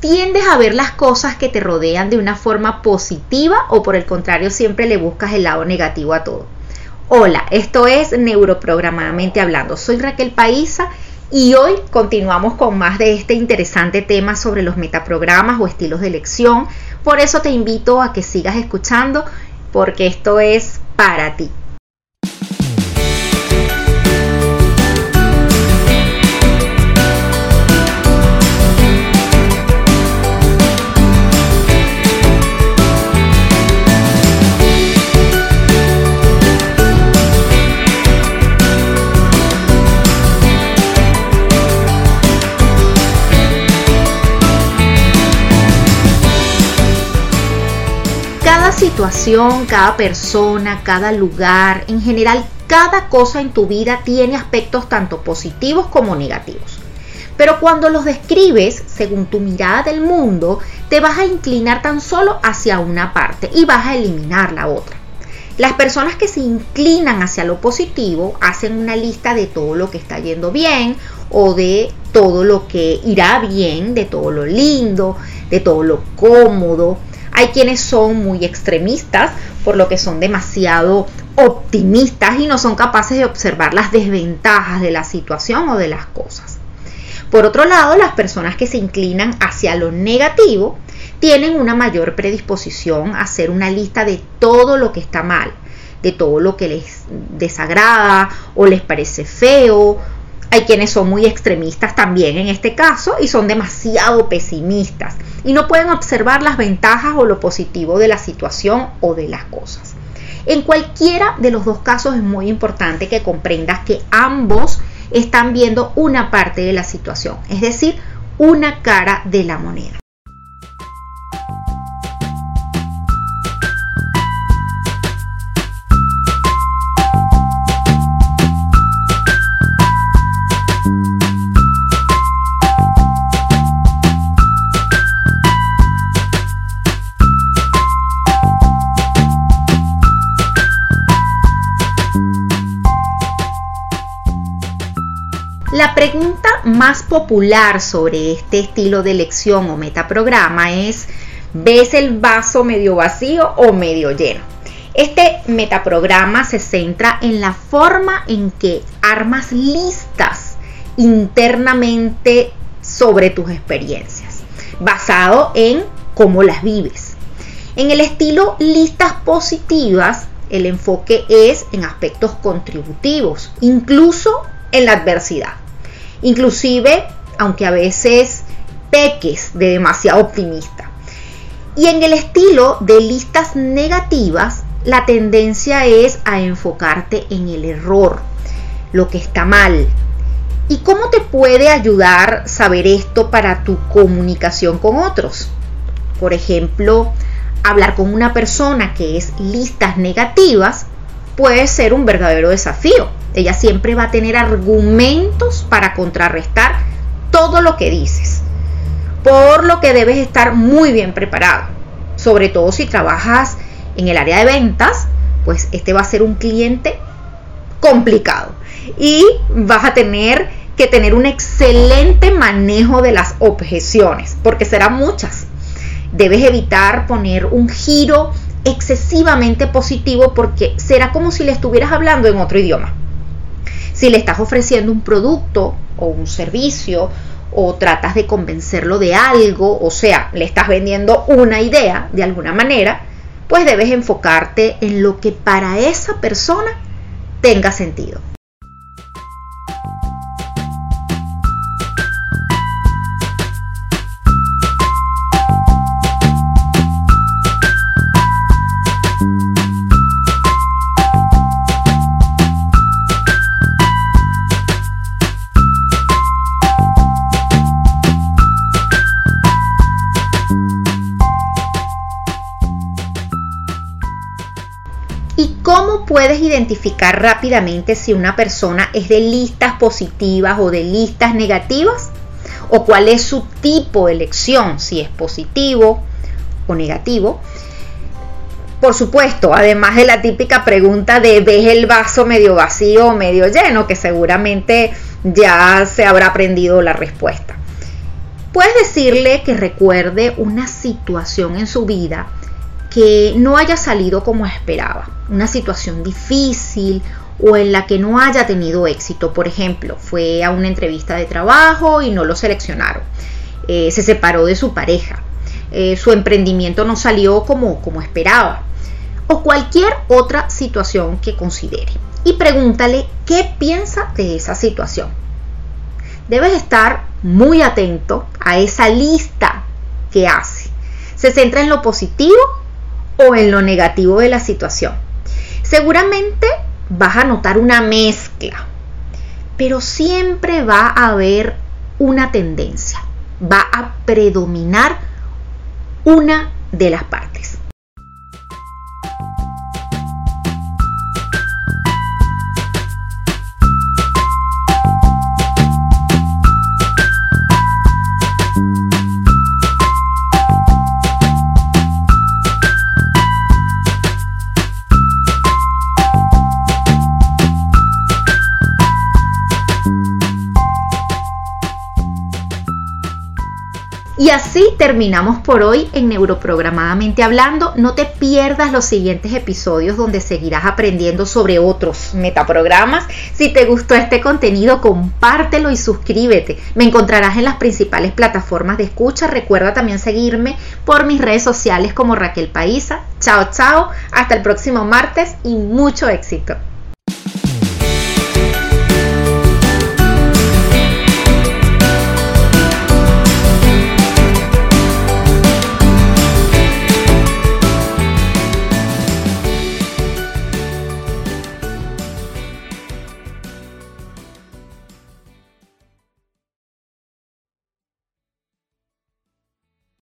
¿Tiendes a ver las cosas que te rodean de una forma positiva o por el contrario siempre le buscas el lado negativo a todo? Hola, esto es Neuroprogramadamente Hablando. Soy Raquel Paisa y hoy continuamos con más de este interesante tema sobre los metaprogramas o estilos de elección. Por eso te invito a que sigas escuchando porque esto es para ti. Situación, cada persona, cada lugar, en general cada cosa en tu vida tiene aspectos tanto positivos como negativos. Pero cuando los describes según tu mirada del mundo, te vas a inclinar tan solo hacia una parte y vas a eliminar la otra. Las personas que se inclinan hacia lo positivo hacen una lista de todo lo que está yendo bien o de todo lo que irá bien, de todo lo lindo, de todo lo cómodo, hay quienes son muy extremistas, por lo que son demasiado optimistas y no son capaces de observar las desventajas de la situación o de las cosas. Por otro lado, las personas que se inclinan hacia lo negativo tienen una mayor predisposición a hacer una lista de todo lo que está mal, de todo lo que les desagrada o les parece feo hay quienes son muy extremistas también en este caso y son demasiado pesimistas y no pueden observar las ventajas o lo positivo de la situación o de las cosas. En cualquiera de los dos casos es muy importante que comprendas que ambos están viendo una parte de la situación, es decir, una cara de la moneda. La pregunta más popular sobre este estilo de elección o metaprograma es, ¿ves el vaso medio vacío o medio lleno? Este metaprograma se centra en la forma en que armas listas internamente sobre tus experiencias, basado en cómo las vives. En el estilo listas positivas, el enfoque es en aspectos contributivos, incluso en la adversidad inclusive aunque a veces peques de demasiado optimista. Y en el estilo de listas negativas, la tendencia es a enfocarte en el error, lo que está mal. ¿Y cómo te puede ayudar saber esto para tu comunicación con otros? Por ejemplo, hablar con una persona que es listas negativas puede ser un verdadero desafío ella siempre va a tener argumentos para contrarrestar todo lo que dices. Por lo que debes estar muy bien preparado. Sobre todo si trabajas en el área de ventas, pues este va a ser un cliente complicado. Y vas a tener que tener un excelente manejo de las objeciones, porque serán muchas. Debes evitar poner un giro excesivamente positivo porque será como si le estuvieras hablando en otro idioma. Si le estás ofreciendo un producto o un servicio o tratas de convencerlo de algo, o sea, le estás vendiendo una idea de alguna manera, pues debes enfocarte en lo que para esa persona tenga sentido. Puedes identificar rápidamente si una persona es de listas positivas o de listas negativas? ¿O cuál es su tipo de elección? Si es positivo o negativo. Por supuesto, además de la típica pregunta de ¿ves el vaso medio vacío o medio lleno? Que seguramente ya se habrá aprendido la respuesta. Puedes decirle que recuerde una situación en su vida que no haya salido como esperaba, una situación difícil o en la que no haya tenido éxito. Por ejemplo, fue a una entrevista de trabajo y no lo seleccionaron. Eh, se separó de su pareja. Eh, su emprendimiento no salió como, como esperaba. O cualquier otra situación que considere. Y pregúntale qué piensa de esa situación. Debes estar muy atento a esa lista que hace. ¿Se centra en lo positivo o en lo negativo de la situación? Seguramente vas a notar una mezcla, pero siempre va a haber una tendencia, va a predominar una de las partes. Y así terminamos por hoy en Neuroprogramadamente Hablando. No te pierdas los siguientes episodios donde seguirás aprendiendo sobre otros metaprogramas. Si te gustó este contenido, compártelo y suscríbete. Me encontrarás en las principales plataformas de escucha. Recuerda también seguirme por mis redes sociales como Raquel Paisa. Chao, chao. Hasta el próximo martes y mucho éxito.